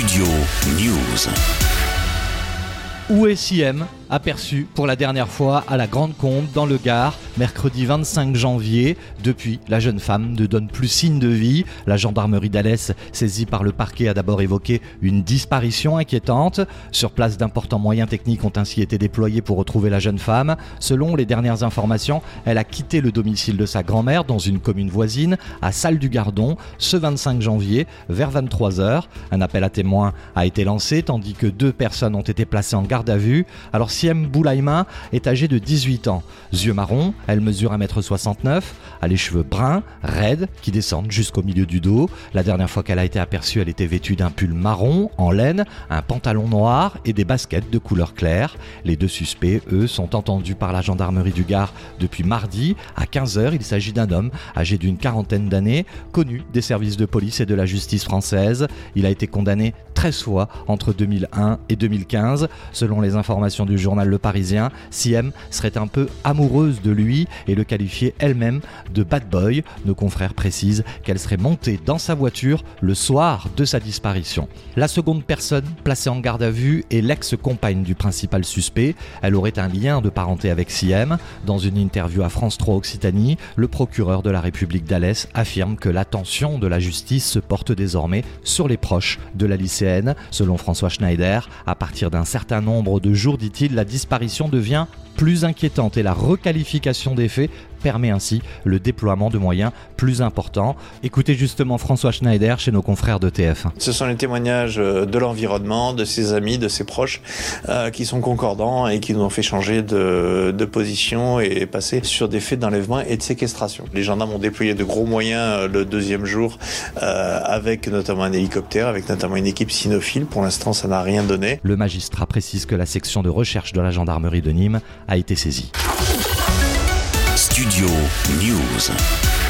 Studio News. Où est Siem? Aperçu pour la dernière fois à la Grande Combe dans le Gard, mercredi 25 janvier. Depuis, la jeune femme ne donne plus signe de vie. La gendarmerie d'Alès, saisie par le parquet, a d'abord évoqué une disparition inquiétante. Sur place, d'importants moyens techniques ont ainsi été déployés pour retrouver la jeune femme. Selon les dernières informations, elle a quitté le domicile de sa grand-mère dans une commune voisine, à Salle du Gardon, ce 25 janvier, vers 23h. Un appel à témoins a été lancé, tandis que deux personnes ont été placées en garde à vue. Alors Siem Boulaïma est âgée de 18 ans. Yeux marrons, elle mesure 1m69, a les cheveux bruns, raides, qui descendent jusqu'au milieu du dos. La dernière fois qu'elle a été aperçue, elle était vêtue d'un pull marron en laine, un pantalon noir et des baskets de couleur claire. Les deux suspects, eux, sont entendus par la gendarmerie du Gard depuis mardi à 15h. Il s'agit d'un homme âgé d'une quarantaine d'années, connu des services de police et de la justice française. Il a été condamné 13 fois entre 2001 et 2015. Selon les informations du journal Le Parisien, Siem serait un peu amoureuse de lui et le qualifiait elle-même de bad boy. Nos confrères précisent qu'elle serait montée dans sa voiture le soir de sa disparition. La seconde personne placée en garde à vue est l'ex-compagne du principal suspect. Elle aurait un lien de parenté avec Siem. Dans une interview à France 3 Occitanie, le procureur de la République d'Alès affirme que l'attention de la justice se porte désormais sur les proches de la lycéenne. Selon François Schneider, à partir d'un certain nombre de jours, dit-il, la disparition devient plus inquiétante et la requalification des faits permet ainsi le déploiement de moyens plus importants. Écoutez justement François Schneider chez nos confrères de TF1. Ce sont les témoignages euh, de l'environnement, de ses amis, de ses proches euh, qui sont concordants et qui nous ont fait changer de, de position et passer sur des faits d'enlèvement et de séquestration. Les gendarmes ont déployé de gros moyens euh, le deuxième jour euh, avec notamment un hélicoptère, avec notamment une équipe cynophile. Pour l'instant, ça n'a rien donné. Le magistrat précise que la section de recherche de la gendarmerie de Nîmes a été saisie. Studio News.